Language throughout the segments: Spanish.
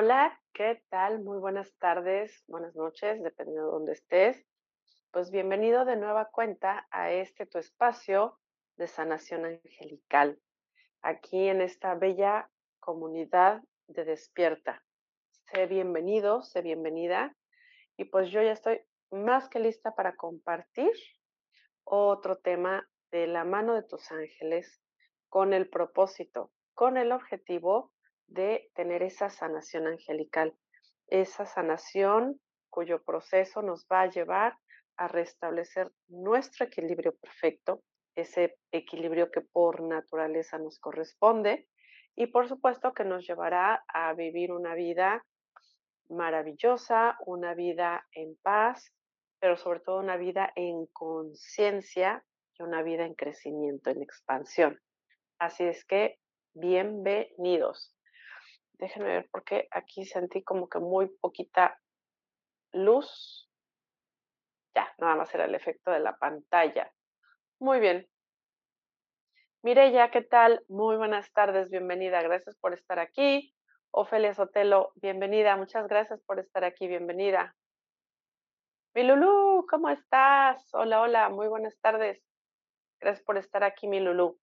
Hola, ¿qué tal? Muy buenas tardes, buenas noches, dependiendo de dónde estés. Pues bienvenido de nueva cuenta a este tu espacio de sanación angelical, aquí en esta bella comunidad de despierta. Sé bienvenido, sé bienvenida y pues yo ya estoy más que lista para compartir otro tema de la mano de tus ángeles con el propósito, con el objetivo de tener esa sanación angelical, esa sanación cuyo proceso nos va a llevar a restablecer nuestro equilibrio perfecto, ese equilibrio que por naturaleza nos corresponde y por supuesto que nos llevará a vivir una vida maravillosa, una vida en paz, pero sobre todo una vida en conciencia y una vida en crecimiento, en expansión. Así es que, bienvenidos. Déjenme ver porque aquí sentí como que muy poquita luz. Ya, nada más era el efecto de la pantalla. Muy bien. Mireya, ¿qué tal? Muy buenas tardes, bienvenida. Gracias por estar aquí. Ofelia Sotelo, bienvenida. Muchas gracias por estar aquí, bienvenida. Mi Lulú, ¿cómo estás? Hola, hola, muy buenas tardes. Gracias por estar aquí, mi Lulú.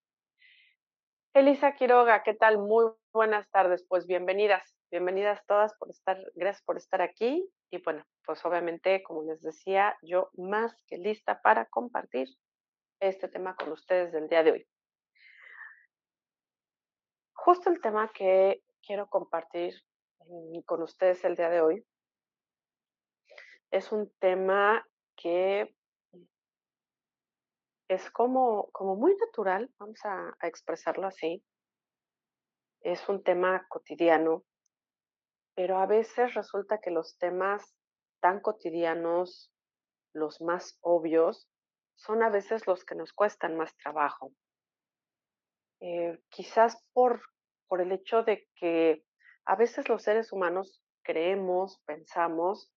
Elisa Quiroga, ¿qué tal? Muy buenas tardes. Pues bienvenidas, bienvenidas todas por estar, gracias por estar aquí. Y bueno, pues obviamente, como les decía, yo más que lista para compartir este tema con ustedes del día de hoy. Justo el tema que quiero compartir con ustedes el día de hoy es un tema que es como, como muy natural, vamos a, expresarlo así. Es un tema cotidiano, pero a veces resulta que los temas tan cotidianos, los más obvios, son a veces los que nos cuestan más trabajo. Eh, quizás por, por el hecho de que a veces los seres humanos creemos, pensamos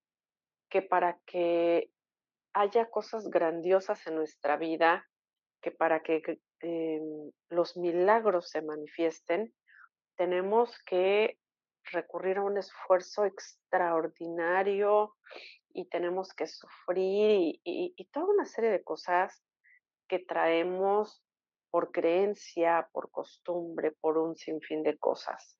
que para que haya cosas grandiosas en nuestra vida, que para que em, los milagros se manifiesten, tenemos que recurrir a un esfuerzo extraordinario y tenemos que sufrir y, toda una serie de cosas que traemos por creencia, por costumbre, por un sinfín de cosas.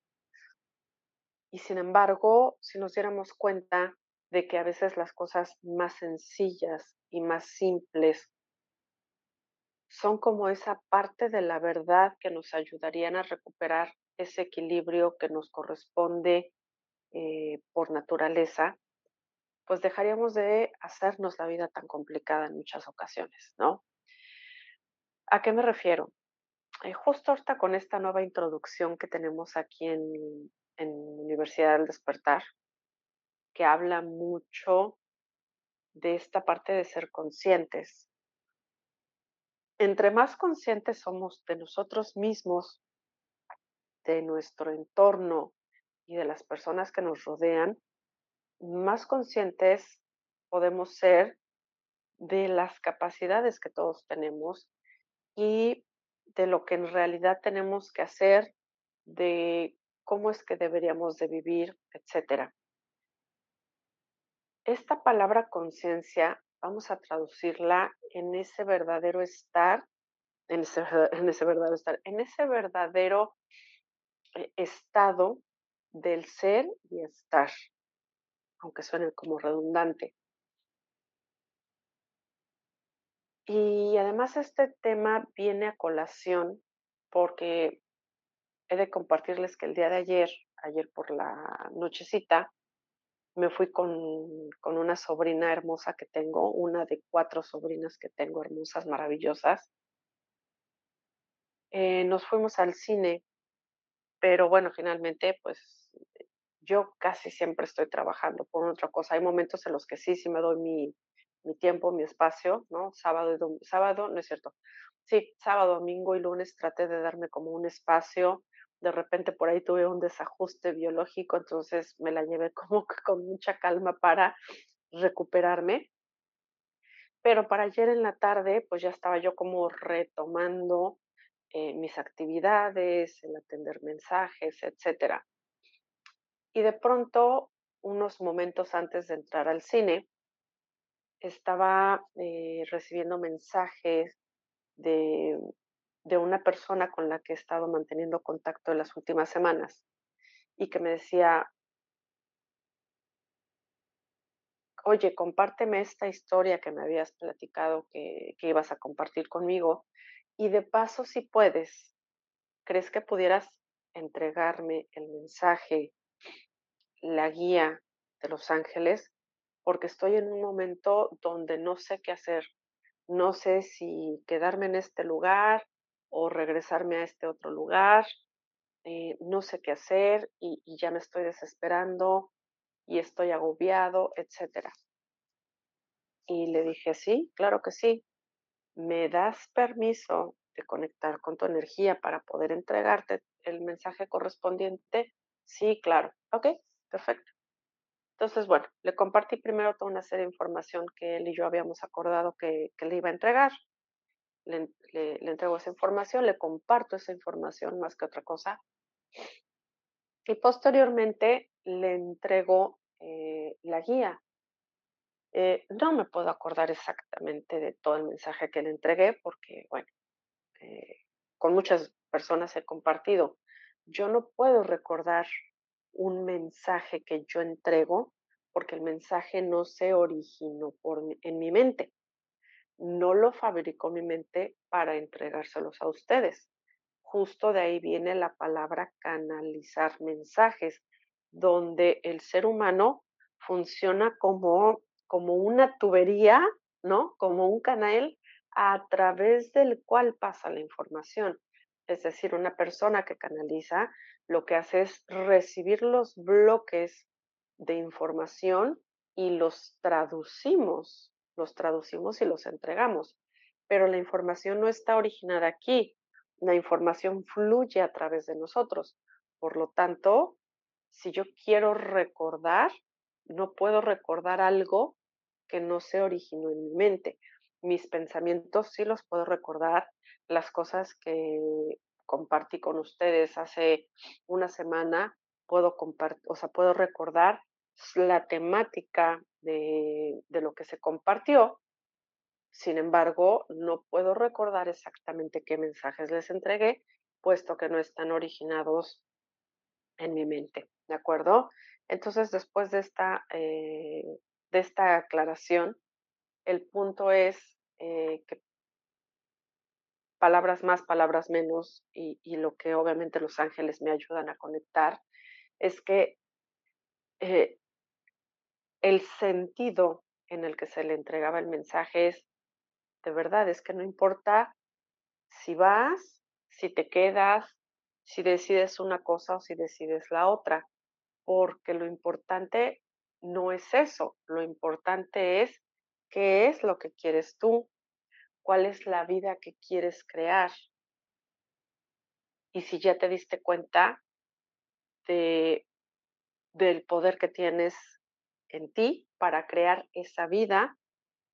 Y sin embargo, si nos diéramos cuenta de que a veces las cosas más sencillas y más simples son como esa parte de la verdad que nos ayudarían a recuperar ese equilibrio que nos corresponde eh, por naturaleza, pues dejaríamos de hacernos la vida tan complicada en muchas ocasiones, ¿no? ¿A qué me refiero? Eh, justo ahorita con esta nueva introducción que tenemos aquí en, en Universidad del Despertar, que habla mucho de esta parte de ser conscientes. Entre más conscientes somos de nosotros mismos, de nuestro entorno y de las personas que nos rodean, más conscientes podemos ser de las capacidades que todos tenemos y de lo que en realidad tenemos que hacer, de cómo es que deberíamos de vivir, etcétera. Esta palabra conciencia vamos a traducirla en ese verdadero estar, en ese, verdadero estar, en ese verdadero eh, estado del ser y estar, aunque suene como redundante. Y además este tema viene a colación porque he de compartirles que el día de ayer, ayer por la nochecita, me fui con, una sobrina hermosa que tengo, una de cuatro sobrinas que tengo hermosas, maravillosas. Eh, nos fuimos al cine, pero bueno, finalmente, pues yo casi siempre estoy trabajando por otra cosa. Hay momentos en los que sí, sí me doy mi, mi tiempo, mi espacio, ¿no? Sábado y sábado, no es cierto. Sí, sábado, domingo y lunes traté de darme como un espacio de repente por ahí tuve un desajuste biológico, entonces me la llevé como que con mucha calma para recuperarme. Pero para ayer en la tarde, pues ya estaba yo como retomando eh, mis actividades, el atender mensajes, etcétera. Y de pronto, unos momentos antes de entrar al cine, estaba eh, recibiendo mensajes de de una persona con la que he estado manteniendo contacto en las últimas semanas y que me decía, oye, compárteme esta historia que me habías platicado que, que ibas a compartir conmigo y de paso, si puedes, ¿crees que pudieras entregarme el mensaje, la guía de los ángeles? Porque estoy en un momento donde no sé qué hacer. No sé si quedarme en este lugar, o regresarme a este otro lugar, eh, no sé qué hacer y, y, ya me estoy desesperando y estoy agobiado, etcétera. Y le dije, sí, claro que sí. ¿Me das permiso de conectar con tu energía para poder entregarte el mensaje correspondiente? Sí, claro. Ok, perfecto. Entonces, bueno, le compartí primero toda una serie de información que él y yo habíamos acordado que, que le iba a entregar le, entrego esa información, le comparto esa información más que otra cosa. Y posteriormente le entrego eh, la guía. Eh, no me puedo acordar exactamente de todo el mensaje que le entregué porque, bueno, eh, con muchas personas he compartido. Yo no puedo recordar un mensaje que yo entrego porque el mensaje no se originó por, en mi mente no lo fabricó mi mente para entregárselos a ustedes. Justo de ahí viene la palabra canalizar mensajes, donde el ser humano funciona como, como una tubería, ¿no? Como un canal a través del cual pasa la información. Es decir, una persona que canaliza lo que hace es recibir los bloques de información y los traducimos los traducimos y los entregamos. Pero la información no está originada aquí, la información fluye a través de nosotros. Por lo tanto, si yo quiero recordar, no puedo recordar algo que no se originó en mi mente. Mis pensamientos sí los puedo recordar, las cosas que compartí con ustedes hace una semana, puedo o sea, puedo recordar la temática de, lo que se compartió. Sin embargo, no puedo recordar exactamente qué mensajes les entregué, puesto que no están originados en mi mente. ¿De acuerdo? Entonces, después de esta, eh, de esta aclaración, el punto es eh, que palabras más, palabras menos, y, lo que obviamente los ángeles me ayudan a conectar, es que eh, el sentido en el que se le entregaba el mensaje es, de verdad, es que no importa si vas, si te quedas, si decides una cosa o si decides la otra, porque lo importante no es eso, lo importante es qué es lo que quieres tú, cuál es la vida que quieres crear. Y si ya te diste cuenta de, del poder que tienes en ti para crear esa vida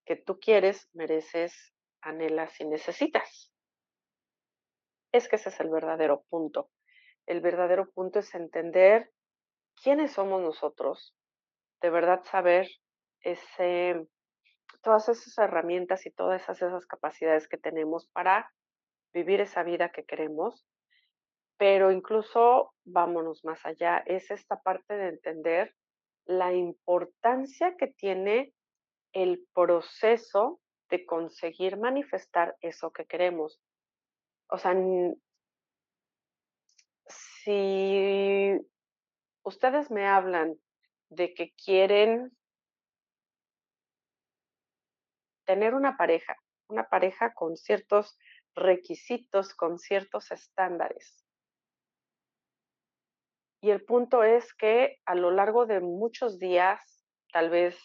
que tú quieres, mereces, anhelas y necesitas. Es que ese es el verdadero punto. El verdadero punto es entender quiénes somos nosotros, de verdad saber ese, todas esas herramientas y todas esas, esas capacidades que tenemos para vivir esa vida que queremos, pero incluso vámonos más allá, es esta parte de entender la importancia que tiene el proceso de conseguir manifestar eso que queremos. O sea, si ustedes me hablan de que quieren tener una pareja, una pareja con ciertos requisitos, con ciertos estándares. Y el punto es que a lo largo de muchos días, tal vez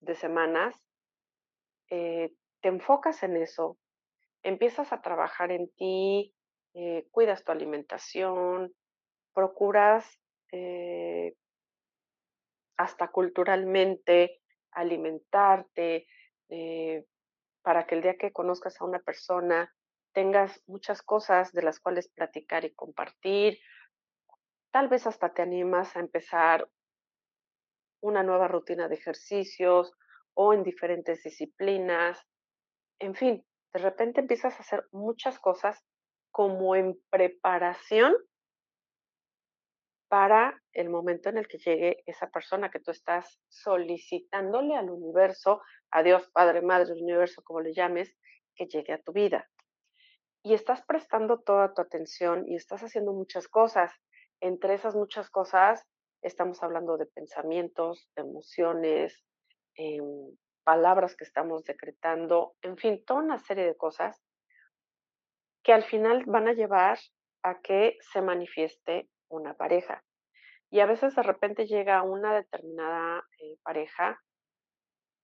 de semanas, eh, te enfocas en eso, empiezas a trabajar en ti, eh, cuidas tu alimentación, procuras eh, hasta culturalmente alimentarte, para que el día que conozcas a una persona tengas muchas cosas de las cuales platicar y compartir. Tal vez hasta te animas a empezar una nueva rutina de ejercicios o en diferentes disciplinas. En fin, de repente empiezas a hacer muchas cosas como en preparación para el momento en el que llegue esa persona que tú estás solicitándole al universo, a Dios, Padre, Madre, universo, como le llames, que llegue a tu vida. Y estás prestando toda tu atención y estás haciendo muchas cosas. Entre esas muchas cosas, estamos hablando de pensamientos, emociones, em, palabras que estamos decretando, en fin, toda una serie de cosas que al final van a llevar a que se manifieste una pareja. Y a veces de repente llega una determinada eh, pareja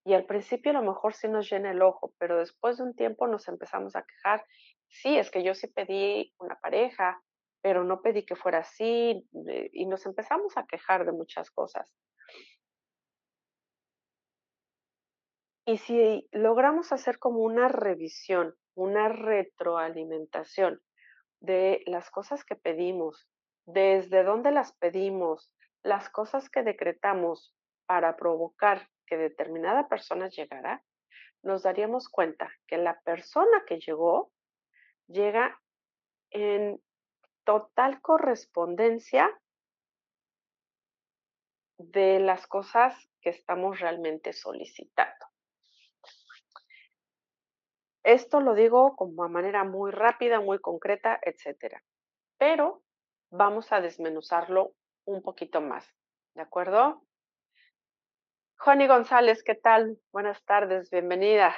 y al principio a lo mejor sí nos llena el ojo, pero después de un tiempo nos empezamos a quejar. Sí, es que yo sí pedí una pareja, pero no pedí que fuera así y nos empezamos a quejar de muchas cosas. Y si logramos hacer como una revisión, una retroalimentación de las cosas que pedimos, desde dónde las pedimos, las cosas que decretamos para provocar que determinada persona llegara, nos daríamos cuenta que la persona que llegó llega en total correspondencia de las cosas que estamos realmente solicitando. Esto lo digo como a manera muy rápida, muy concreta, etcétera. Pero vamos a desmenuzarlo un poquito más, ¿de acuerdo? Juani González, ¿qué tal? Buenas tardes, bienvenida.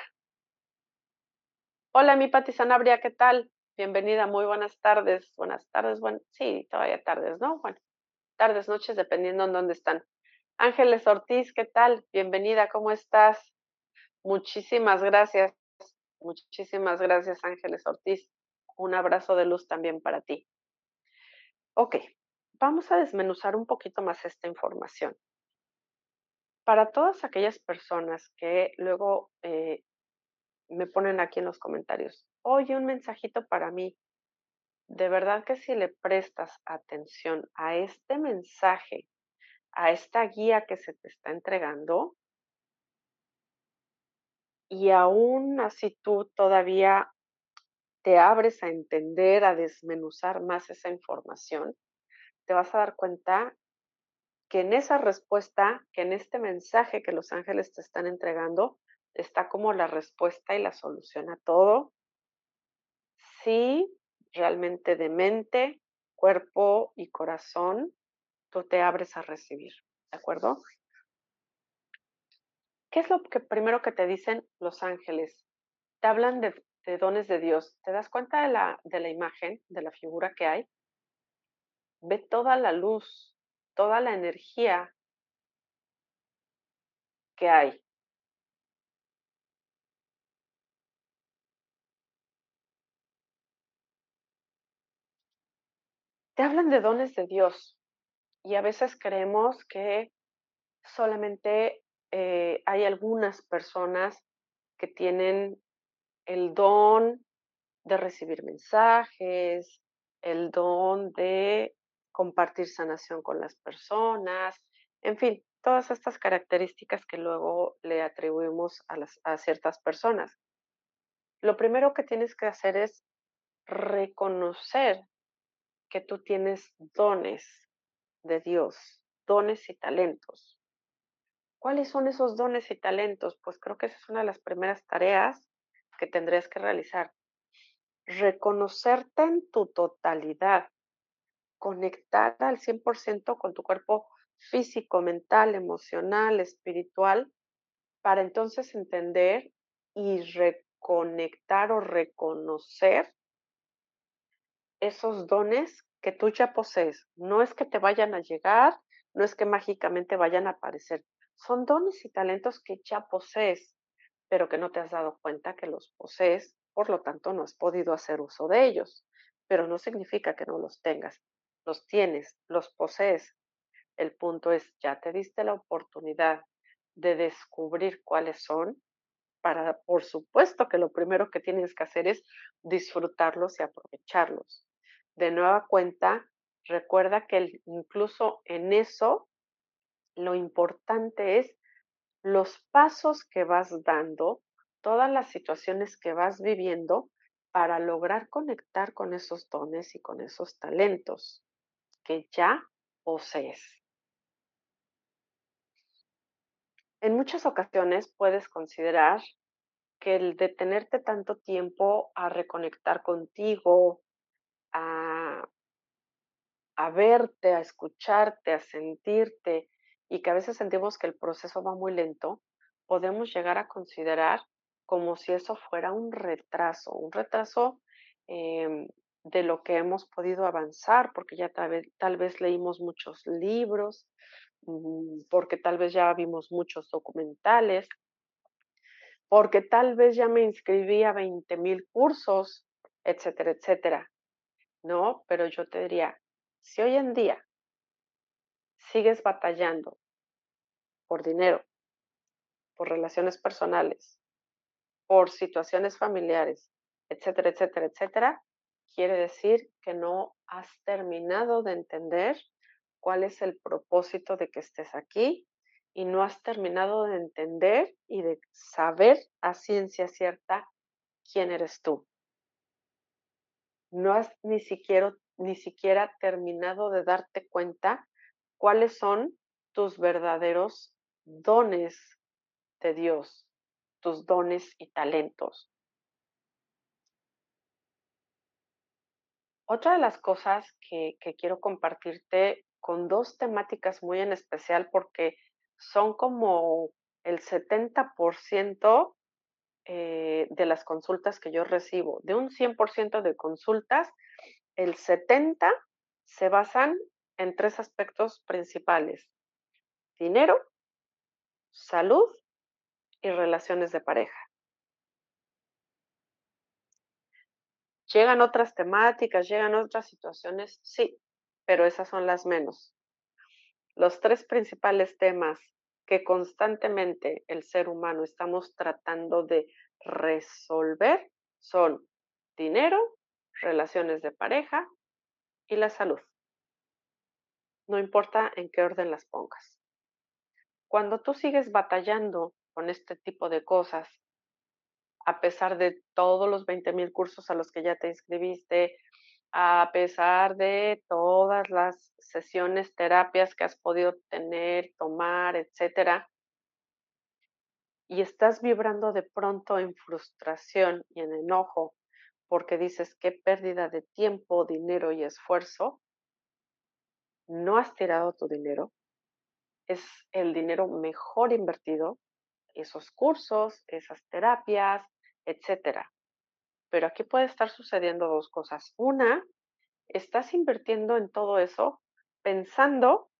Hola, mi Pati Sanabria, ¿qué tal? Bienvenida, muy buenas tardes. Buenas tardes, bueno, sí, todavía tardes, ¿no? Bueno, tardes, noches, dependiendo en dónde están. Ángeles Ortiz, ¿qué tal? Bienvenida, ¿cómo estás? Muchísimas gracias. Muchísimas gracias, Ángeles Ortiz. Un abrazo de luz también para ti. Ok, vamos a desmenuzar un poquito más esta información. Para todas aquellas personas que luego eh, me ponen aquí en los comentarios, oye, un mensajito para mí. De verdad que si le prestas atención a este mensaje, a esta guía que se te está entregando, y aún así tú todavía te abres a entender, a desmenuzar más esa información, te vas a dar cuenta que en esa respuesta, que en este mensaje que los ángeles te están entregando, está como la respuesta y la solución a todo sí, realmente de mente, cuerpo y corazón, tú te abres a recibir, ¿de acuerdo? ¿Qué es lo que primero que te dicen los ángeles? Te hablan de, dones de Dios. ¿Te das cuenta de la, de la imagen, de la figura que hay? Ve toda la luz, toda la energía que hay. Te hablan de dones de Dios y a veces creemos que solamente eh, hay algunas personas que tienen el don de recibir mensajes, el don de compartir sanación con las personas, en fin, todas estas características que luego le atribuimos a, ciertas personas. Lo primero que tienes que hacer es reconocer que tú tienes dones de Dios, dones y talentos. ¿Cuáles son esos dones y talentos? Pues creo que esa es una de las primeras tareas que tendrías que realizar. Reconocerte en tu totalidad, conectar al 100% con tu cuerpo físico, mental, emocional, espiritual, para entonces entender y reconectar o reconocer esos dones que tú ya posees. No es que te vayan a llegar, no es que mágicamente vayan a aparecer. Son dones y talentos que ya posees, pero que no te has dado cuenta que los posees, por lo tanto no has podido hacer uso de ellos. Pero no significa que no los tengas. Los tienes, los posees. El punto es, ya te diste la oportunidad de descubrir cuáles son para, por supuesto que lo primero que tienes que hacer es disfrutarlos y aprovecharlos. De nueva cuenta, recuerda que incluso en eso, lo importante es los pasos que vas dando, todas las situaciones que vas viviendo para lograr conectar con esos dones y con esos talentos que ya posees. En muchas ocasiones puedes considerar que el detenerte tanto tiempo a reconectar contigo, a, verte, a escucharte, a sentirte, y que a veces sentimos que el proceso va muy lento, podemos llegar a considerar como si eso fuera un retraso, un retraso em, de lo que hemos podido avanzar, porque ya tal vez, tal vez leímos muchos libros, Mm, porque tal vez ya vimos muchos documentales, porque tal vez ya me inscribí a 20 mil cursos, etcétera, etcétera. No, pero yo te diría, si hoy en día sigues batallando por dinero, por relaciones personales, por situaciones familiares, etcétera, etcétera, etcétera, quiere decir que no has terminado de entender cuál es el propósito de que estés aquí y no has terminado de entender y de saber a ciencia cierta quién eres tú. No has ni siquiera, ni siquiera terminado de darte cuenta cuáles son tus verdaderos dones de Dios, tus dones y talentos. Otra de las cosas que, que quiero compartirte con dos temáticas muy en especial porque son como el 70% eh, de las consultas que yo recibo. De un 100% de consultas, el 70% se basan en tres aspectos principales. Dinero, salud y relaciones de pareja. Llegan otras temáticas, llegan otras situaciones, sí, pero esas son las menos. Los tres principales temas que constantemente el ser humano estamos tratando de resolver son dinero, relaciones de pareja y la salud. No importa en qué orden las pongas. Cuando tú sigues batallando con este tipo de cosas, a pesar de todos los 20 mil cursos a los que ya te inscribiste, a pesar de todas las sesiones, terapias que has podido tener, tomar, etcétera, y estás vibrando de pronto en frustración y en enojo porque dices qué pérdida de tiempo, dinero y esfuerzo, no has tirado tu dinero, es el dinero mejor invertido, esos cursos, esas terapias, etcétera. Pero aquí puede estar sucediendo dos cosas. Una, estás invirtiendo en todo eso pensando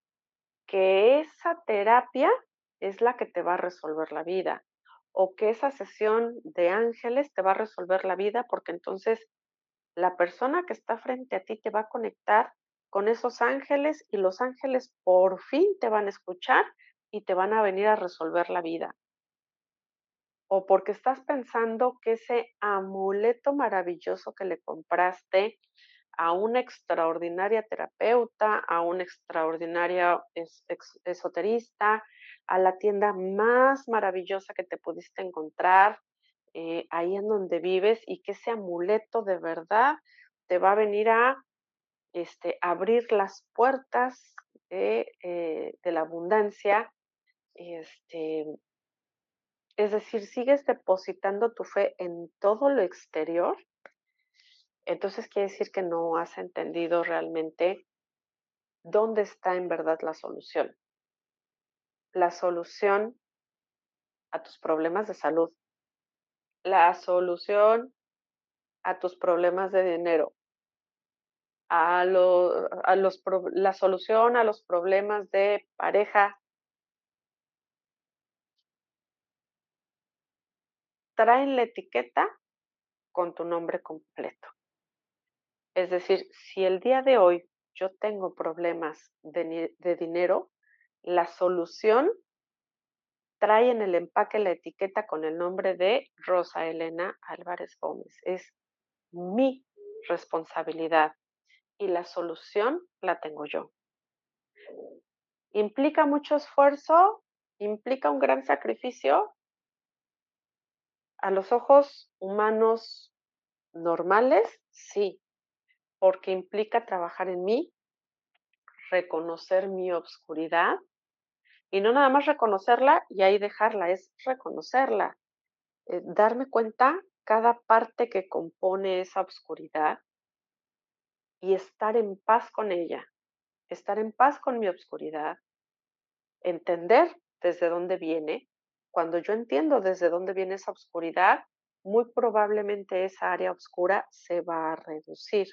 que esa terapia es la que te va a resolver la vida o que esa sesión de ángeles te va a resolver la vida porque entonces la persona que está frente a ti te va a conectar con esos ángeles y los ángeles por fin te van a escuchar y te van a venir a resolver la vida. O porque estás pensando que ese amuleto maravilloso que le compraste a una extraordinaria terapeuta, a una extraordinaria esoterista, a la tienda más maravillosa que te pudiste encontrar, eh, ahí en donde vives, y que ese amuleto de verdad te va a venir a este, abrir las puertas de, eh, de la abundancia. Este, es decir, sigues depositando tu fe en todo lo exterior entonces quiere decir que no has entendido realmente dónde está en verdad la solución. La solución a tus problemas de salud. La solución a tus problemas de dinero. A, los, la solución a los problemas de pareja. Traen la etiqueta con tu nombre completo. Es decir, si el día de hoy yo tengo problemas de, dinero, la solución trae en el empaque la etiqueta con el nombre de Rosa Elena Álvarez Gómez. Es mi responsabilidad y la solución la tengo yo. ¿Implica mucho esfuerzo? ¿Implica un gran sacrificio? A los ojos humanos normales, sí, porque implica trabajar en mí, reconocer mi obscuridad y no nada más reconocerla y ahí dejarla, es reconocerla, eh, darme cuenta cada parte que compone esa obscuridad y estar en paz con ella, estar en paz con mi obscuridad, entender desde dónde viene. Cuando yo entiendo desde dónde viene esa obscuridad, muy probablemente esa área oscura se va a reducir.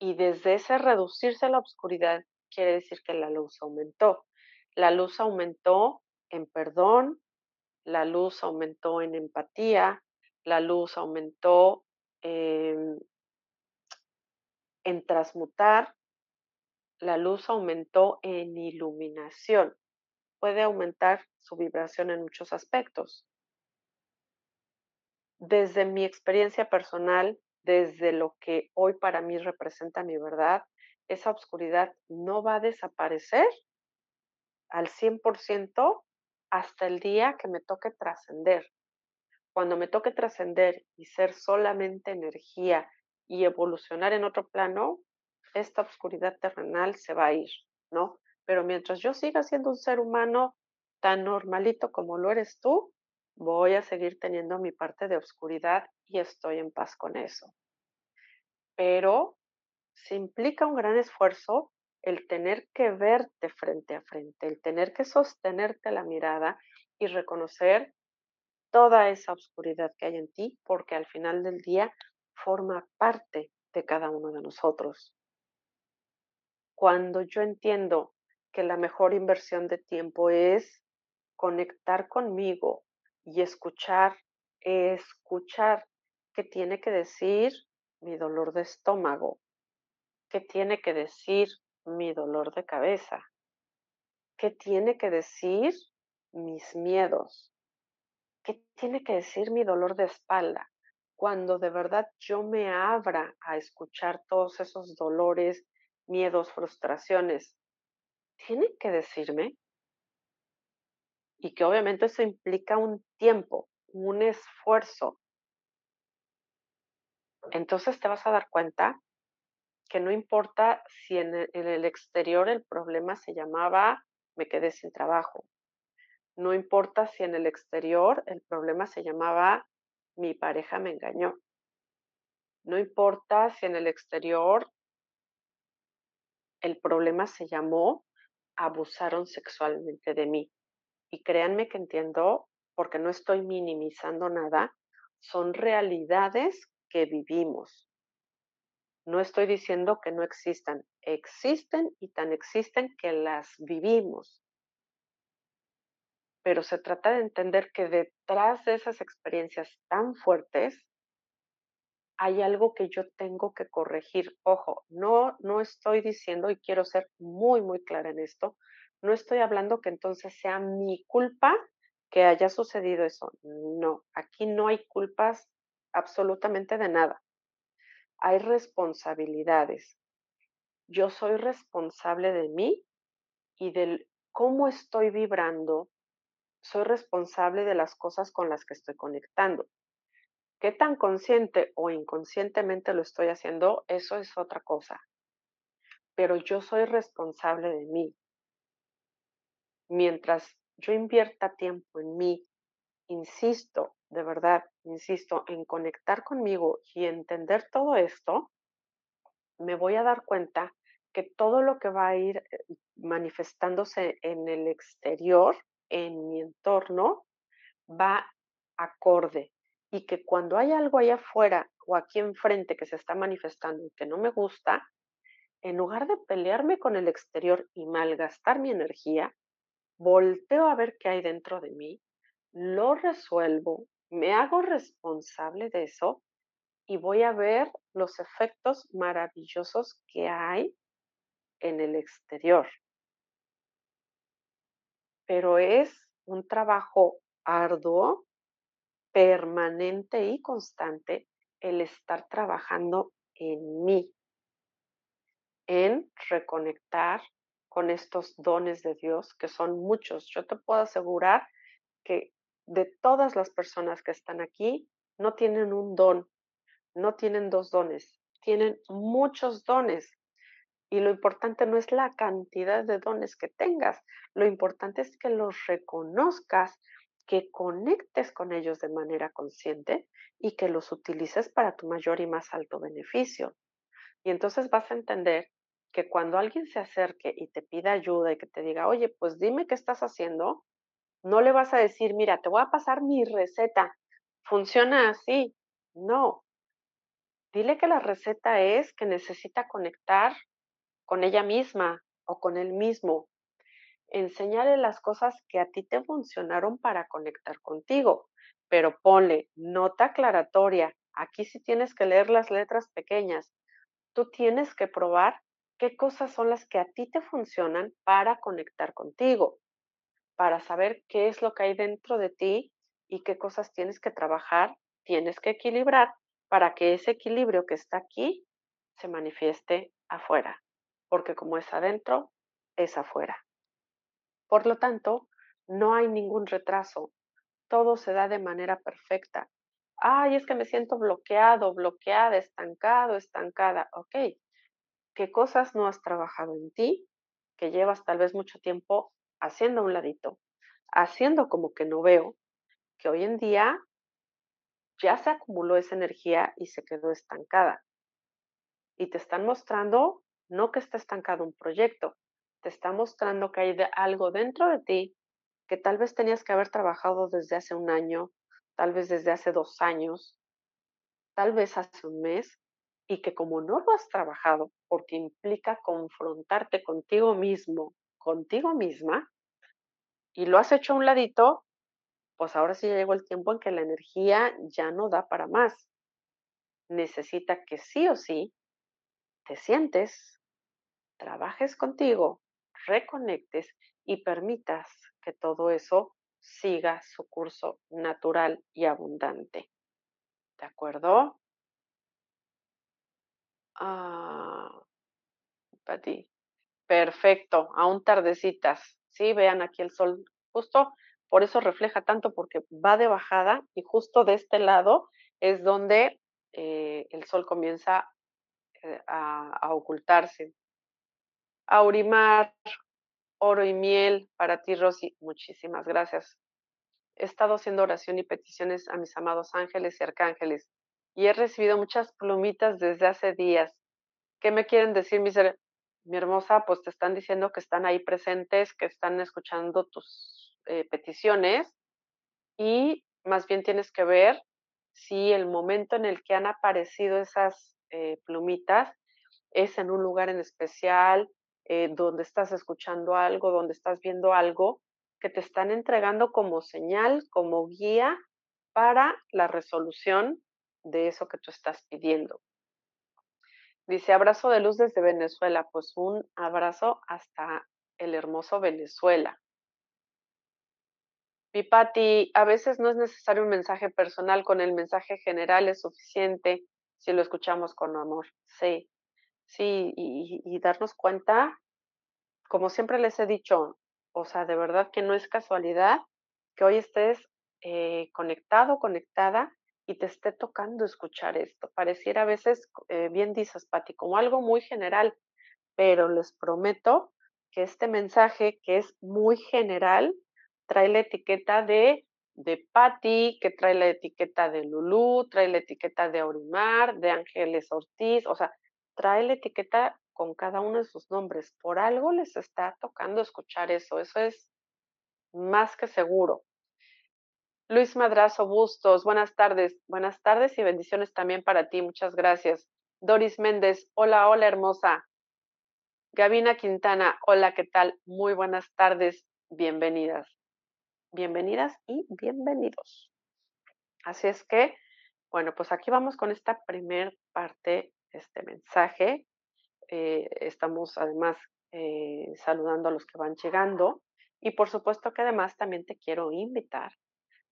Y desde ese reducirse la oscuridad quiere decir que la luz aumentó. La luz aumentó en perdón, la luz aumentó en empatía, la luz aumentó en, en transmutar, la luz aumentó en iluminación. Puede aumentar su vibración en muchos aspectos. Desde mi experiencia personal, desde lo que hoy para mí representa mi verdad, esa oscuridad no va a desaparecer al 100% hasta el día que me toque trascender. Cuando me toque trascender y ser solamente energía y evolucionar en otro plano, esta oscuridad terrenal se va a ir, ¿no? Pero mientras yo siga siendo un ser humano tan normalito como lo eres tú, voy a seguir teniendo mi parte de oscuridad y estoy en paz con eso. Pero se implica un gran esfuerzo el tener que verte frente a frente, el tener que sostenerte la mirada y reconocer toda esa oscuridad que hay en ti, porque al final del día forma parte de cada uno de nosotros. Cuando yo entiendo que la mejor inversión de tiempo es conectar conmigo y escuchar, escuchar qué tiene que decir mi dolor de estómago, qué tiene que decir mi dolor de cabeza, qué tiene que decir mis miedos, qué tiene que decir mi dolor de espalda. Cuando de verdad yo me abra a escuchar todos esos dolores, miedos, frustraciones, tiene que decirme y que obviamente eso implica un tiempo, un esfuerzo, entonces te vas a dar cuenta que no importa si en el, exterior el problema se llamaba me quedé sin trabajo, no importa si en el exterior el problema se llamaba mi pareja me engañó, No importa si en el exterior el problema se llamó abusaron sexualmente de mí. Y créanme que entiendo, porque no estoy minimizando nada, son realidades que vivimos. No estoy diciendo que no existan, existen y tan existen que las vivimos. Pero se trata de entender que detrás de esas experiencias tan fuertes hay algo que yo tengo que corregir. Ojo, no, no estoy diciendo, y quiero ser muy, muy clara en esto, no estoy hablando que entonces sea mi culpa que haya sucedido eso. No, aquí no hay culpas absolutamente de nada. Hay responsabilidades. Yo soy responsable de mí y del cómo estoy vibrando. Soy responsable de las cosas con las que estoy conectando. ¿Qué tan consciente o inconscientemente lo estoy haciendo? Eso es otra cosa. Pero yo soy responsable de mí. Mientras yo invierta tiempo en mí, insisto, de verdad, insisto, en conectar conmigo y entender todo esto, me voy a dar cuenta que todo lo que va a ir eh, manifestándose en el exterior, en mi entorno, va acorde y que cuando hay algo allá afuera o aquí enfrente que se está manifestando y que no me gusta, en lugar de pelearme con el exterior y malgastar mi energía, volteo a ver qué hay dentro de mí, lo resuelvo, me hago responsable de eso y voy a ver los efectos maravillosos que hay en el exterior. Pero es un trabajo arduo permanente y constante el estar trabajando en mí, en reconectar con estos dones de Dios, que son muchos. Yo te puedo asegurar que de todas las personas que están aquí, no tienen un don, no tienen dos dones, tienen muchos dones. Y lo importante no es la cantidad de dones que tengas, lo importante es que los reconozcas que conectes con ellos de manera consciente y que los utilices para tu mayor y más alto beneficio. Y entonces vas a entender que cuando alguien se acerque y te pida ayuda y que te diga, oye, pues dime qué estás haciendo, no le vas a decir, mira, te voy a pasar mi receta, funciona así. No. Dile que la receta es que necesita conectar con ella misma o con él mismo enséñale las cosas que a ti te funcionaron para conectar contigo, pero ponle nota aclaratoria. Aquí sí tienes que leer las letras pequeñas. Tú tienes que probar qué cosas son las que a ti te funcionan para conectar contigo, para saber qué es lo que hay dentro de ti y qué cosas tienes que trabajar, tienes que equilibrar para que ese equilibrio que está aquí se manifieste afuera, porque como es adentro, es afuera. Por lo tanto, no hay ningún retraso. Todo se da de manera perfecta. Ay, es que me siento bloqueado, bloqueada, estancado, estancada. Ok. ¿Qué cosas no has trabajado en ti? Que llevas tal vez mucho tiempo haciendo a un ladito, haciendo como que no veo, que hoy en día ya se acumuló esa energía y se quedó estancada. Y te están mostrando no que está estancado un proyecto, te está mostrando que hay algo dentro de ti que tal vez tenías que haber trabajado desde hace un año, tal vez desde hace dos años, tal vez hace un mes, y que como no lo has trabajado, porque implica confrontarte contigo mismo, contigo misma, y lo has hecho a un ladito, pues ahora sí ya llegó el tiempo en que la energía ya no da para más. Necesita que sí o sí te sientes, trabajes contigo, reconectes y permitas que todo eso siga su curso natural y abundante. ¿De acuerdo? Ah, Pati. Perfecto, aún tardecitas. Sí, vean aquí el sol justo, por eso refleja tanto porque va de bajada y justo de este lado es donde eh, el sol comienza eh, a ocultarse. Aurimar, oro y miel para ti, Rosy. Muchísimas gracias. He estado haciendo oración y peticiones a mis amados ángeles y arcángeles. y he recibido muchas plumitas desde hace días. ¿Qué me quieren decir, mi, hermosa? Pues te están diciendo que están ahí presentes, que están escuchando tus eh, peticiones y más bien tienes que ver si el momento en el que han aparecido esas eh, plumitas es en un lugar en especial, eh, donde estás escuchando algo, donde estás viendo algo, que te están entregando como señal, como guía para la resolución de eso que tú estás pidiendo. Dice, abrazo de luz desde Venezuela. Pues un abrazo hasta el hermoso Venezuela. Pipati, a veces no es necesario un mensaje personal, con el mensaje general es suficiente si lo escuchamos con amor. Sí, sí, y, darnos cuenta, como siempre les he dicho, o sea, de verdad que no es casualidad que hoy estés eh, conectado, conectada y te esté tocando escuchar esto. Pareciera a veces, eh, bien dices, como algo muy general, pero les prometo que este mensaje, que es muy general, trae la etiqueta de, de Patti, que trae la etiqueta de Lulú, trae la etiqueta de Aurimar, de Ángeles Ortiz, o sea, trae la etiqueta con cada uno de sus nombres. Por algo les está tocando escuchar eso, eso es más que seguro. Luis Madrazo Bustos, buenas tardes, buenas tardes y bendiciones también para ti, muchas gracias. Doris Méndez, hola, hola hermosa. Gabina Quintana, hola, ¿qué tal? Muy buenas tardes, bienvenidas bienvenidas y bienvenidos. Así es que, bueno, pues aquí vamos con esta primer parte este mensaje. Eh, estamos además eh, saludando a los que van llegando y por supuesto que además también te quiero invitar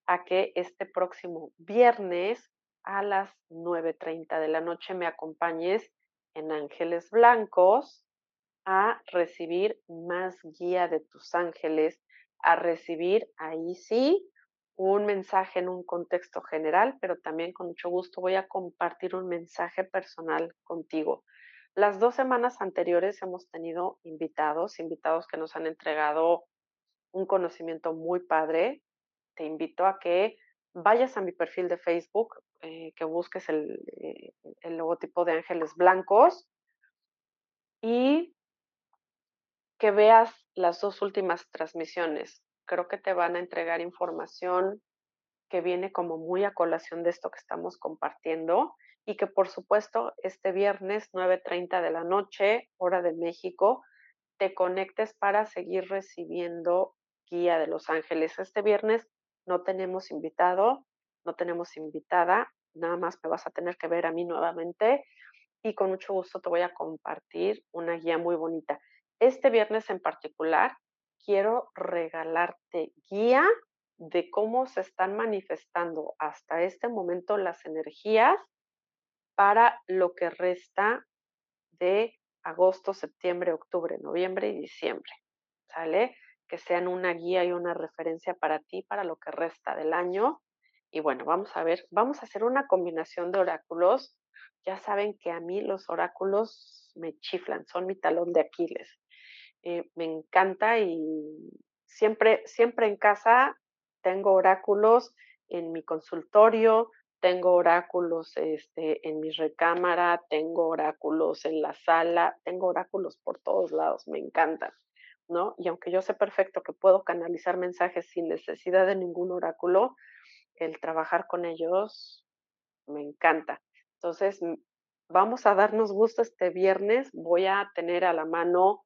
a que este próximo viernes a las 9.30 de la noche me acompañes en Ángeles Blancos a recibir más guía de tus ángeles a recibir ahí sí un mensaje en un contexto general, pero también con mucho gusto voy a compartir un mensaje personal contigo. Las dos semanas anteriores hemos tenido invitados, invitados que nos han entregado un conocimiento muy padre. Te invito a que vayas a mi perfil de Facebook, eh, que busques eh, el logotipo de Ángeles Blancos y que veas las dos últimas transmisiones. Creo que te van a entregar información que viene como muy a colación de esto que estamos compartiendo y que por supuesto este viernes 9.30 de la noche, hora de México, te conectes para seguir recibiendo guía de Los Ángeles. Este viernes no tenemos invitado, no tenemos invitada, nada más me vas a tener que ver a mí nuevamente y con mucho gusto te voy a compartir una guía muy bonita. Este viernes en particular quiero regalarte guía de cómo se están manifestando hasta este momento las energías para lo que resta de agosto, septiembre, octubre, noviembre y diciembre. ¿Sale? Que sean una guía y una referencia para ti para lo que resta del año. Y bueno, vamos a ver, vamos a hacer una combinación de oráculos. Ya saben que a mí los oráculos me chiflan, son mi talón de Aquiles. Eh, me encanta y siempre, siempre en casa tengo oráculos en mi consultorio, tengo oráculos este, en mi recámara, tengo oráculos en la sala, tengo oráculos por todos lados, me encantan, ¿no? Y aunque yo sé perfecto que puedo canalizar mensajes sin necesidad de ningún oráculo, el trabajar con ellos me encanta. Entonces, vamos a darnos gusto este viernes. Voy a tener a la mano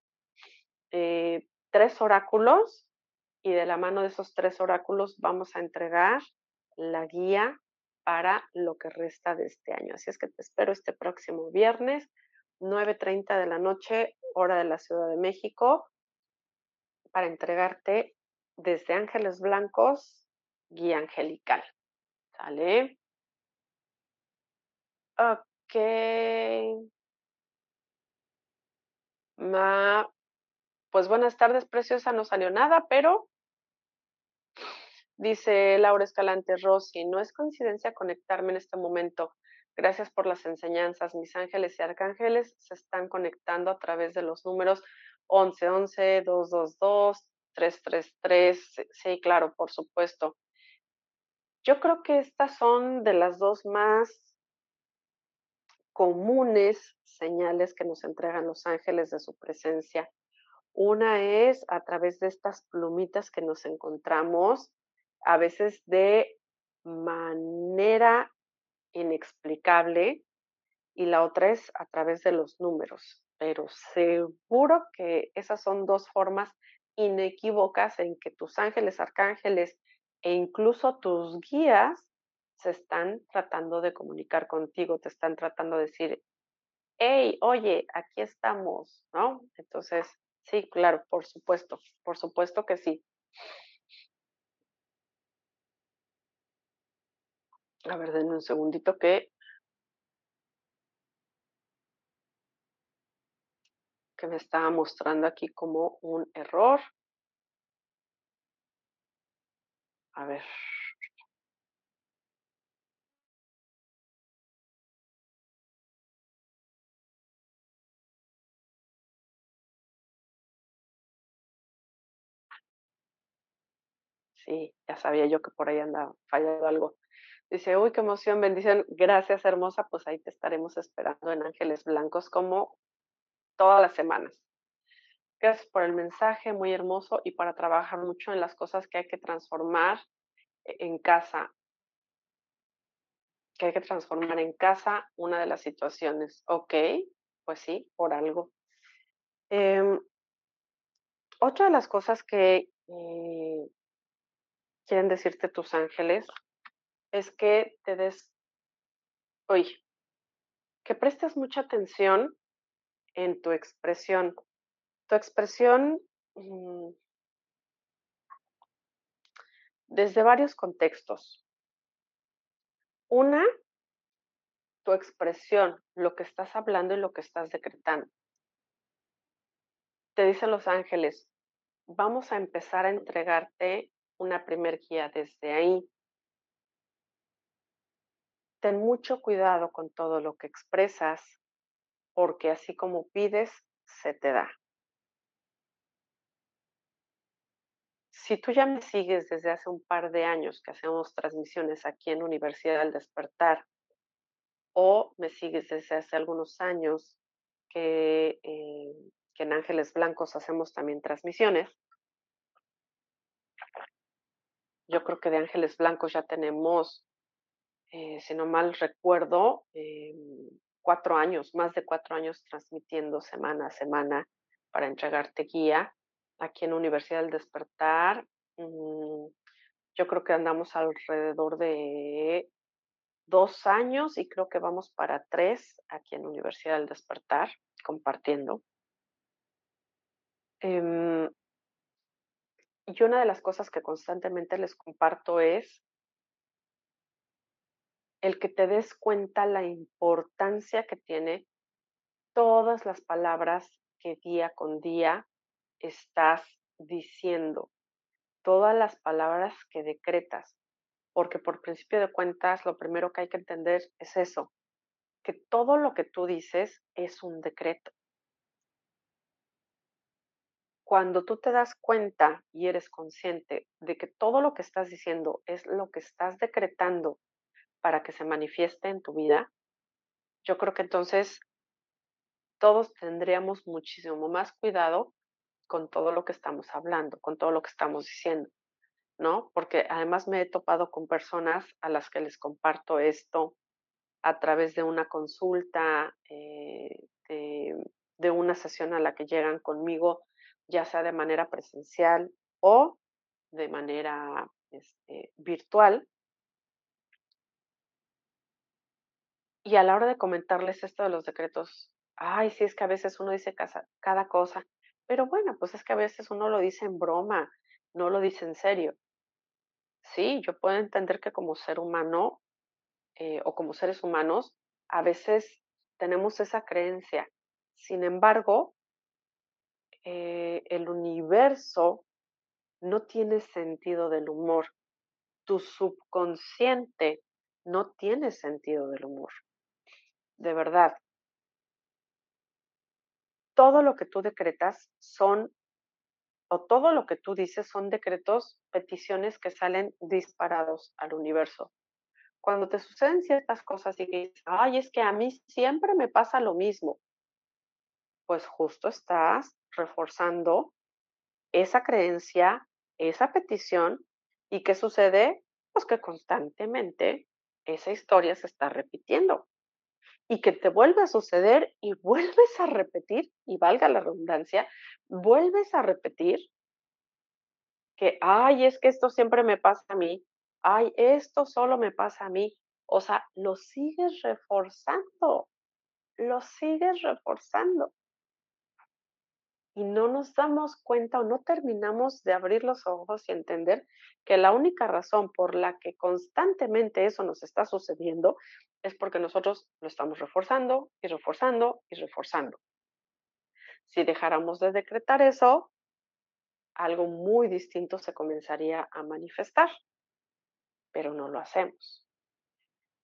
eh, tres oráculos y de la mano de esos tres oráculos vamos a entregar la guía para lo que resta de este año. Así es que te espero este próximo viernes, 9.30 de la noche, hora de la Ciudad de México, para entregarte desde Ángeles Blancos, guía angelical. ¿Sale? Ok. Ma, pues buenas tardes, preciosa, no salió nada, pero dice Laura Escalante Rossi, no es coincidencia conectarme en este momento. Gracias por las enseñanzas. Mis ángeles y arcángeles se están conectando a través de los números 1111, 222, 333. Sí, claro, por supuesto. Yo creo que estas son de las dos más comunes señales que nos entregan los ángeles de su presencia. Una es a través de estas plumitas que nos encontramos, a veces de manera inexplicable, y la otra es a través de los números. Pero seguro que esas son dos formas inequívocas en que tus ángeles, arcángeles e incluso tus guías se están tratando de comunicar contigo, te están tratando de decir, hey, oye, aquí estamos, ¿no? Entonces, sí, claro, por supuesto, por supuesto que sí. A ver, denme un segundito que que me estaba mostrando aquí como un error. A ver. Sí, ya sabía yo que por ahí anda fallado algo. Dice, uy, qué emoción, bendición, gracias hermosa, pues ahí te estaremos esperando en Ángeles Blancos como todas las semanas. Gracias por el mensaje, muy hermoso, y para trabajar mucho en las cosas que hay que transformar e-, en casa. Que hay que transformar en casa una de las situaciones. Ok, pues sí, por algo. Em, otra de las cosas que eh, quieren decirte tus ángeles es que te des, oye, que prestes mucha atención en tu expresión. Tu expresión mm, desde varios contextos. Una, tu expresión, lo que estás hablando y lo que estás decretando. Te dicen los ángeles, vamos a empezar a entregarte una primer guía desde ahí. Ten mucho cuidado con todo lo que expresas, porque así como pides, se te da. Si tú ya me sigues desde hace un par de años que hacemos transmisiones aquí en Universidad del Despertar, o me sigues desde hace algunos años que, eh, que en Ángeles Blancos hacemos también transmisiones, yo creo que de Ángeles Blancos ya tenemos, eh, si no mal recuerdo, eh, cuatro años, más de cuatro años transmitiendo semana a semana para entregarte guía aquí en Universidad del Despertar. Mm, yo creo que andamos alrededor de dos años y creo que vamos para tres aquí en Universidad del Despertar compartiendo. Em, y una de las cosas que constantemente les comparto es el que te des cuenta la importancia que tiene todas las palabras que día con día estás diciendo, todas las palabras que decretas, porque por principio de cuentas lo primero que hay que entender es eso, que todo lo que tú dices es un decreto cuando tú te das cuenta y eres consciente de que todo lo que estás diciendo es lo que estás decretando para que se manifieste en tu vida, yo creo que entonces todos tendríamos muchísimo más cuidado con todo lo que estamos hablando, con todo lo que estamos diciendo, ¿no? Porque además me he topado con personas a las que les comparto esto a través de una consulta, eh, de una sesión a la que llegan conmigo ya sea de manera presencial o de manera este, virtual. Y a la hora de comentarles esto de los decretos, ay, sí, es que a veces uno dice cada cosa, pero bueno, pues es que a veces uno lo dice en broma, no lo dice en serio. Sí, yo puedo entender que como ser humano eh, o como seres humanos, a veces tenemos esa creencia. Sin embargo, eh, el universo no tiene sentido del humor. Tu subconsciente no tiene sentido del humor. De verdad. Todo lo que tú decretas son, o todo lo que tú dices son decretos, peticiones que salen disparados al universo. cuando te suceden ciertas cosas y que dices, ay, es que a mí siempre me pasa lo mismo, pues justo estás reforzando esa creencia, esa petición, y ¿qué sucede? Pues que constantemente esa historia se está repitiendo y que te vuelve a suceder y vuelves a repetir, y valga la redundancia, vuelves a repetir que, ay, es que esto siempre me pasa a mí, ay, esto solo me pasa a mí. O sea, lo sigues reforzando, lo sigues reforzando. Y no nos damos cuenta o no terminamos de abrir los ojos y entender que la única razón por la que constantemente eso nos está sucediendo es porque nosotros lo estamos reforzando y reforzando y reforzando. Si dejáramos de decretar eso, algo muy distinto se comenzaría a manifestar, pero no lo hacemos.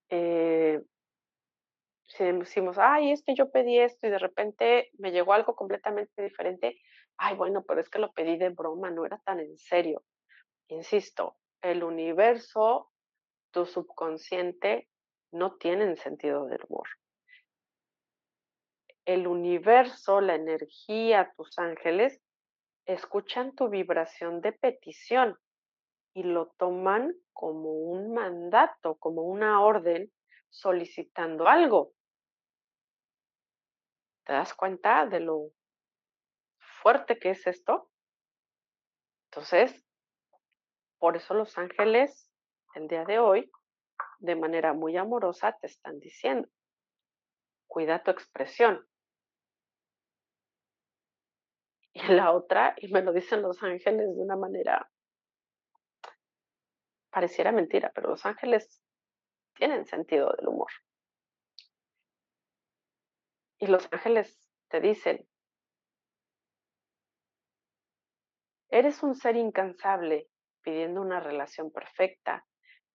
Eh, si decimos, ay, es que yo pedí esto y de repente me llegó algo completamente diferente, ay, bueno, pero es que lo pedí de broma, no era tan en serio. Insisto, el universo, tu subconsciente, no tienen sentido del humor. El universo, la energía, tus ángeles, escuchan tu vibración de petición y lo toman como un mandato, como una orden solicitando algo. ¿Te das cuenta de lo fuerte que es esto? Entonces, por eso los ángeles el día de hoy, de manera muy amorosa, te están diciendo, cuida tu expresión, y la otra, y me lo dicen los ángeles de una manera, pareciera mentira, pero los ángeles tienen sentido del humor. Y los ángeles te dicen, eres un ser incansable pidiendo una relación perfecta,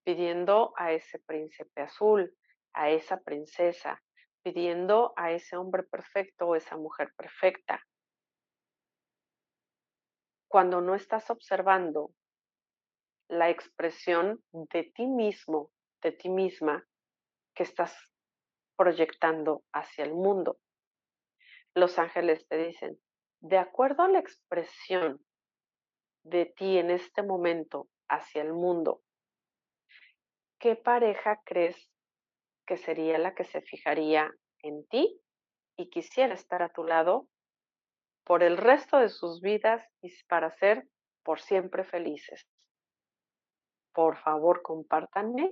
pidiendo a ese príncipe azul, a esa princesa, pidiendo a ese hombre perfecto o esa mujer perfecta cuando no estás observando la expresión de ti mismo, de ti misma, que estás proyectando hacia el mundo. Los ángeles te dicen, de acuerdo a la expresión de ti en este momento hacia el mundo, ¿qué pareja crees que sería la que se fijaría en ti y quisiera estar a tu lado por el resto de sus vidas y para ser por siempre felices. Por favor, compártanme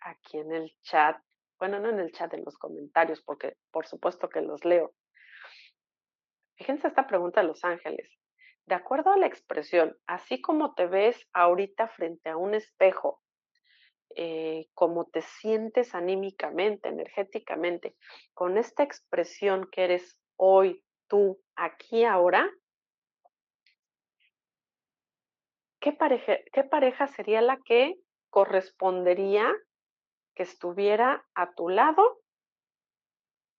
aquí en el chat, bueno, no en el chat, en los comentarios, porque por supuesto que los leo. Fíjense esta pregunta de los ángeles. De acuerdo a la expresión, así como te ves ahorita frente a un espejo, eh, como te sientes anímicamente, energéticamente, con esta expresión que eres hoy, tú aquí ahora, ¿qué pareja, ¿qué pareja sería la que correspondería que estuviera a tu lado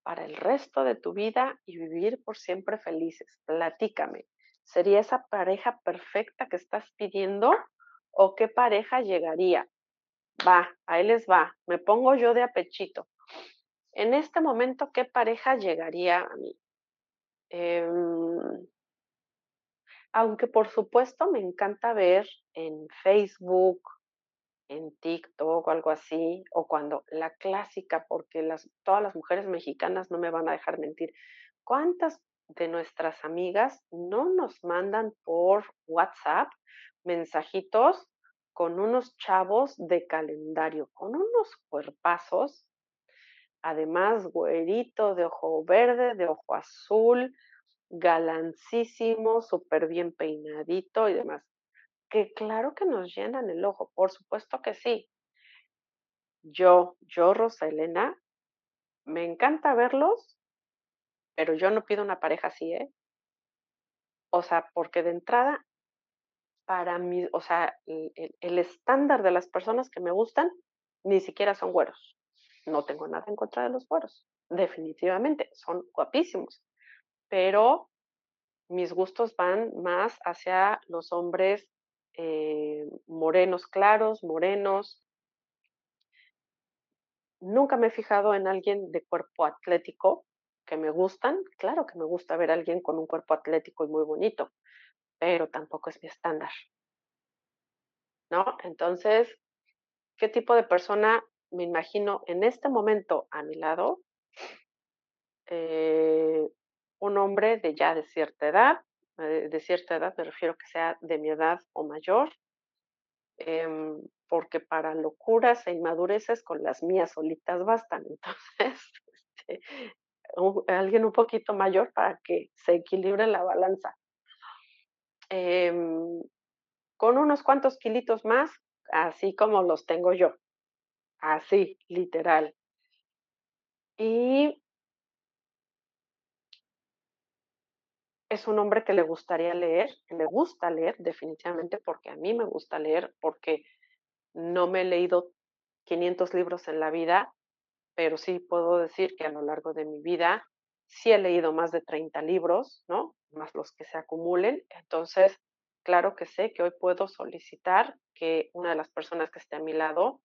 para el resto de tu vida y vivir por siempre felices? Platícame. ¿Sería esa pareja perfecta que estás pidiendo o qué pareja llegaría? Va, ahí les va. Me pongo yo de apechito. En este momento, ¿qué pareja llegaría a mí? Em, aunque por supuesto me encanta ver en Facebook, en TikTok o algo así, o cuando la clásica, porque las, todas las mujeres mexicanas no me van a dejar mentir, ¿cuántas de nuestras amigas no nos mandan por WhatsApp mensajitos con unos chavos de calendario, con unos cuerpazos además güerito, de ojo verde, de ojo azul, galancísimo, súper bien peinadito y demás. Que claro que nos llenan el ojo, por supuesto que sí. Yo, yo, Rosa Elena, me encanta verlos, pero yo no pido una pareja así, ¿eh? O sea, porque de entrada, para mí, o sea, el estándar de las personas que me gustan ni siquiera son güeros. No tengo nada en contra de los güeros, definitivamente, son guapísimos, pero mis gustos van más hacia los hombres eh, morenos claros, morenos, nunca me he fijado en alguien de cuerpo atlético que me gustan. Claro que me gusta ver a alguien con un cuerpo atlético y muy bonito, pero tampoco es mi estándar. ¿No? Entonces, ¿qué tipo de persona me imagino en este momento a mi lado? Eh, un hombre de ya de cierta edad, eh, de cierta edad me refiero que sea de mi edad o mayor, em, porque para locuras e inmadureces con las mías solitas bastan. Entonces, este, alguien un poquito mayor para que se equilibre la balanza. Em, con unos cuantos kilitos más, así como los tengo yo. Así, literal. Y es un hombre que le gustaría leer, que le gusta leer definitivamente porque a mí me gusta leer, porque no me he leído 500 libros en la vida, pero sí puedo decir que a lo largo de mi vida sí he leído más de 30 libros, ¿no? Más los que se acumulen. Entonces, claro que sé que hoy puedo solicitar que una de las personas que esté a mi lado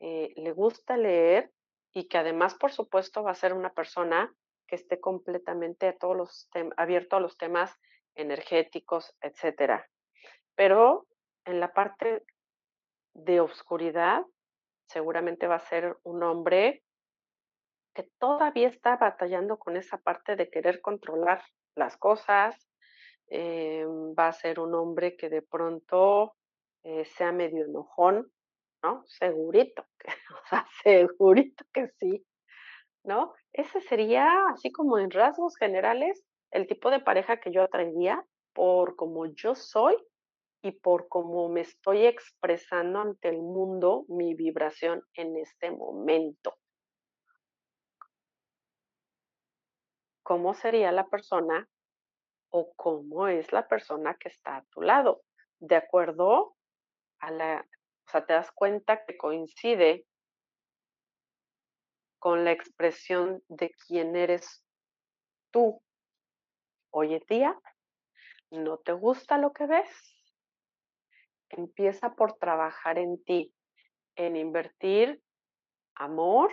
eh, le gusta leer y que además, por supuesto, va a ser una persona que esté completamente a todos los abierto a los temas energéticos, etcétera. Pero en la parte de oscuridad, seguramente va a ser un hombre que todavía está batallando con esa parte de querer controlar las cosas. Eh, va a ser un hombre que de pronto eh, sea medio enojón, ¿no? Segurito, o sea, segurito que sí. ¿No? Ese sería, así como en rasgos generales, el tipo de pareja que yo atraería por como yo soy y por cómo me estoy expresando ante el mundo mi vibración en este momento. ¿Cómo sería la persona o cómo es la persona que está a tu lado? De acuerdo a la, o sea, te das cuenta que coincide con la expresión de quién eres tú. Oye, tía, ¿no te gusta lo que ves? Empieza por trabajar en ti, en invertir amor,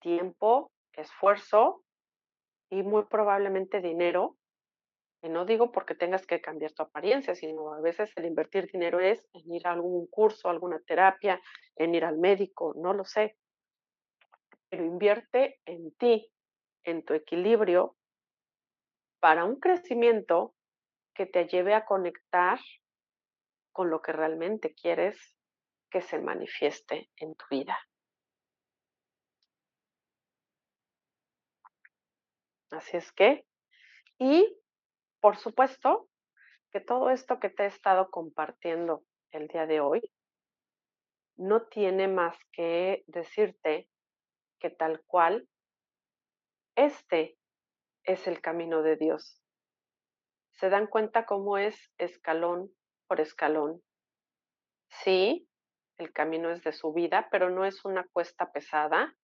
tiempo, esfuerzo y muy probablemente dinero. Y no digo porque tengas que cambiar tu apariencia, sino a veces el invertir dinero es en ir a algún curso, alguna terapia, en ir al médico, no lo sé pero invierte en ti, en tu equilibrio, para un crecimiento que te lleve a conectar con lo que realmente quieres que se manifieste en tu vida. Así es que, y por supuesto, que todo esto que te he estado compartiendo el día de hoy no tiene más que decirte que tal cual, este es el camino de Dios. ¿Se dan cuenta cómo es escalón por escalón? Sí, el camino es de subida, pero no es una cuesta pesada,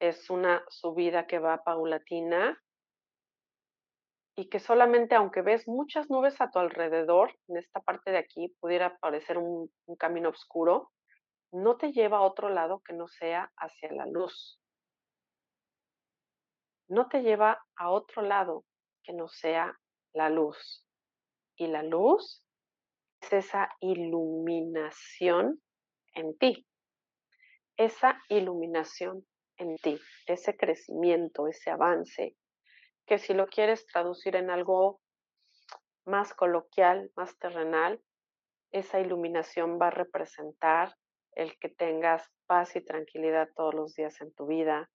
es una subida que va paulatina y que solamente aunque ves muchas nubes a tu alrededor, en esta parte de aquí pudiera parecer un, un camino oscuro, no te lleva a otro lado que no sea hacia la luz. No te lleva a otro lado que no sea la luz. Y la luz es esa iluminación en ti. Esa iluminación en ti, ese crecimiento, ese avance, que si lo quieres traducir en algo más coloquial, más terrenal, esa iluminación va a representar el que tengas paz y tranquilidad todos los días en tu vida,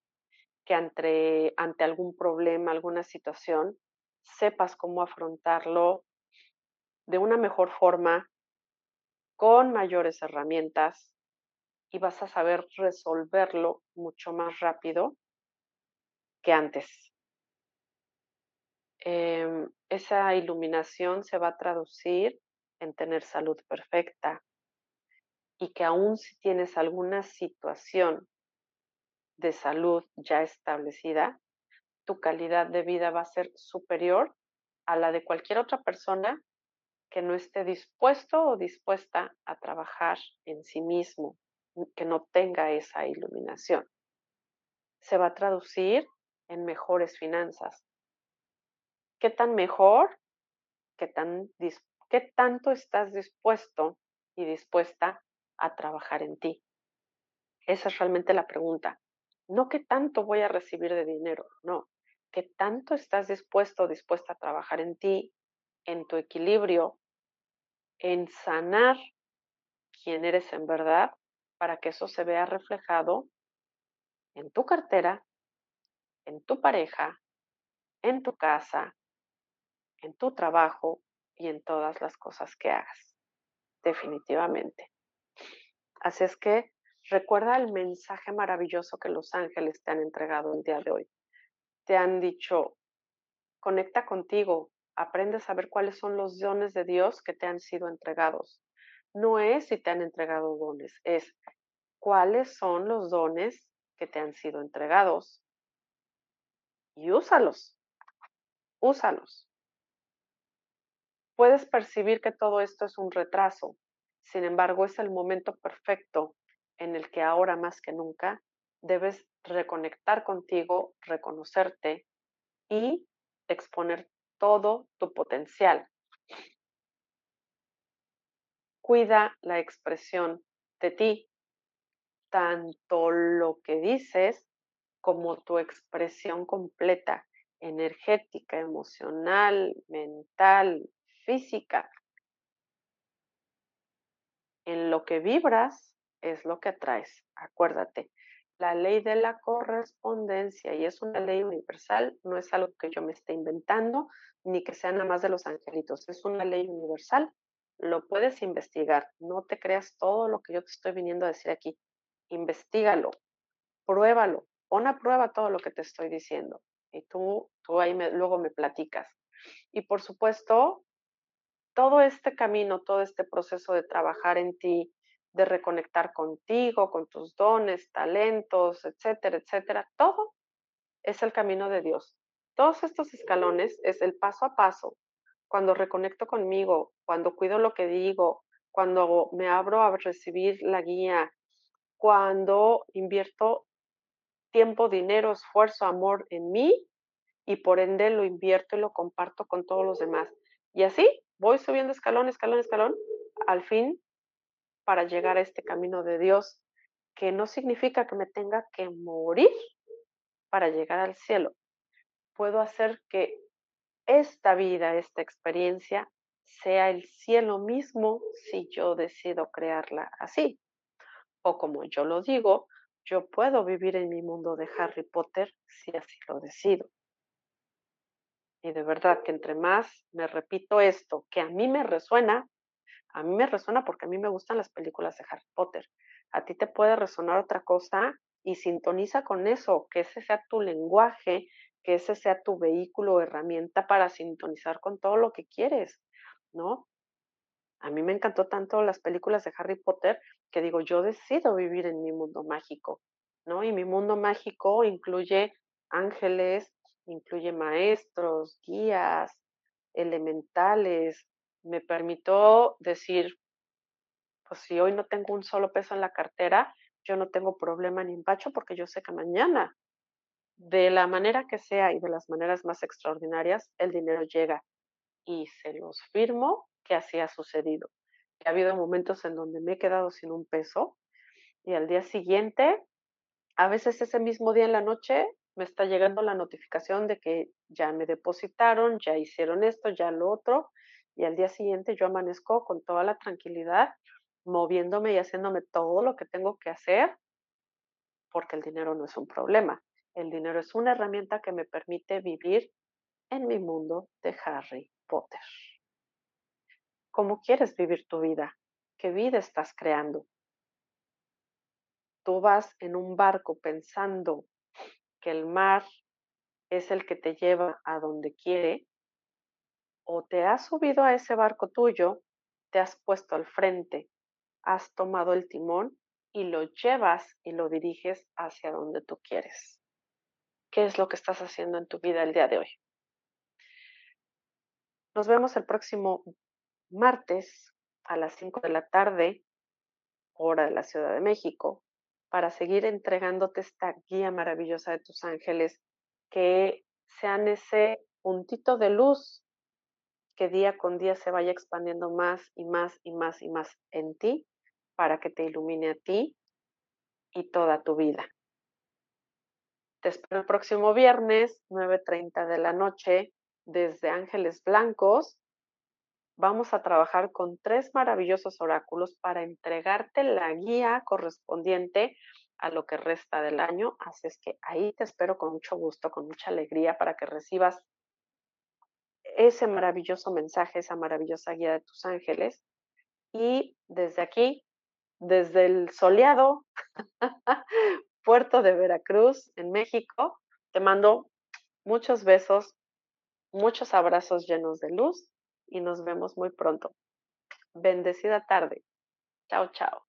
que ante, algún problema, alguna situación, sepas cómo afrontarlo de una mejor forma, con mayores herramientas y vas a saber resolverlo mucho más rápido que antes. Em, esa iluminación se va a traducir en tener salud perfecta, y que aún si tienes alguna situación de salud ya establecida, tu calidad de vida va a ser superior a la de cualquier otra persona que no esté dispuesto o dispuesta a trabajar en sí mismo, que no tenga esa iluminación. se va a traducir en mejores finanzas. ¿Qué tan mejor? ¿Qué, tan, qué tanto estás dispuesto y dispuesta a trabajar en ti? Esa es realmente la pregunta. No qué tanto voy a recibir de dinero, no. ¿Qué tanto estás dispuesto o dispuesta a trabajar en ti, en tu equilibrio, en sanar quién eres en verdad, para que eso se vea reflejado en tu cartera, en tu pareja, en tu casa, en tu trabajo y en todas las cosas que hagas. Definitivamente. Así es que recuerda el mensaje maravilloso que los ángeles te han entregado el día de hoy. Te han dicho, conecta contigo, aprende a saber cuáles son los dones de Dios que te han sido entregados. No es si te han entregado dones, es cuáles son los dones que te han sido entregados y úsalos, úsalos. Puedes percibir que todo esto es un retraso, sin embargo es el momento perfecto en el que ahora más que nunca debes reconectar contigo, reconocerte y exponer todo tu potencial. Cuida la expresión de ti, tanto lo que dices como tu expresión completa, energética, emocional, mental, física. En lo que vibras es lo que atraes. Acuérdate, la ley de la correspondencia y es una ley universal, no es algo que yo me esté inventando ni que sea nada más de los angelitos, es una ley universal. Lo puedes investigar, no te creas todo lo que yo te estoy viniendo a decir aquí. Investígalo, pruébalo, pon a prueba todo lo que te estoy diciendo y tú, tú ahí luego me platicas. Y por supuesto, todo este camino, todo este proceso de trabajar en ti, de reconectar contigo, con tus dones, talentos, etcétera, etcétera, todo es el camino de Dios. Todos estos escalones es el paso a paso. Cuando reconecto conmigo, cuando cuido lo que digo, cuando me abro a recibir la guía, cuando invierto tiempo, dinero, esfuerzo, amor en mí y por ende lo invierto y lo comparto con todos los demás. Y así voy subiendo escalón, escalón, escalón, al fin para llegar a este camino de Dios, que no significa que me tenga que morir para llegar al cielo. Puedo hacer que esta vida, esta experiencia, sea el cielo mismo si yo decido crearla así. O como yo lo digo, yo puedo vivir en mi mundo de Harry Potter si así lo decido. Y de verdad que entre más me repito esto, que a mí me resuena, a mí me resuena porque a mí me gustan las películas de Harry Potter. A ti te puede resonar otra cosa y sintoniza con eso, que ese sea tu lenguaje, que ese sea tu vehículo o herramienta para sintonizar con todo lo que quieres, ¿no? A mí me encantó tanto las películas de Harry Potter que digo, yo decido vivir en mi mundo mágico, ¿no? Y mi mundo mágico incluye ángeles, incluye maestros, guías, elementales. Me permitió decir, pues si hoy no tengo un solo peso en la cartera, yo no tengo problema ni empacho porque yo sé que mañana, de la manera que sea y de las maneras más extraordinarias, el dinero llega. Y se los firmo que así ha sucedido. ha habido momentos en donde me he quedado sin un peso y al día siguiente, a veces ese mismo día en la noche, me está llegando la notificación de que ya me depositaron, ya hicieron esto, ya lo otro, y al día siguiente yo amanezco con toda la tranquilidad, moviéndome y haciéndome todo lo que tengo que hacer, porque el dinero no es un problema. El dinero es una herramienta que me permite vivir en mi mundo de Harry Potter. ¿Cómo quieres vivir tu vida? ¿Qué vida estás creando? Tú vas en un barco pensando que el mar es el que te lleva a donde quiere, o te has subido a ese barco tuyo, te has puesto al frente, has tomado el timón y lo llevas y lo diriges hacia donde tú quieres. ¿Qué es lo que estás haciendo en tu vida el día de hoy? Nos vemos el próximo martes a las 5 de la tarde, hora de la Ciudad de México, para seguir entregándote esta guía maravillosa de tus ángeles, que sean ese puntito de luz que día con día se vaya expandiendo más y más y más y más en ti para que te ilumine a ti y toda tu vida. Te espero el próximo viernes, 9.30 de la noche, desde Ángeles Blancos. Vamos a trabajar con tres maravillosos oráculos para entregarte la guía correspondiente a lo que resta del año. Así es que ahí te espero con mucho gusto, con mucha alegría para que recibas ese maravilloso mensaje, esa maravillosa guía de tus ángeles. Y desde aquí, desde el soleado puerto de Veracruz, en México, te mando muchos besos, muchos abrazos llenos de luz y nos vemos muy pronto. Bendecida tarde. Chao, chao.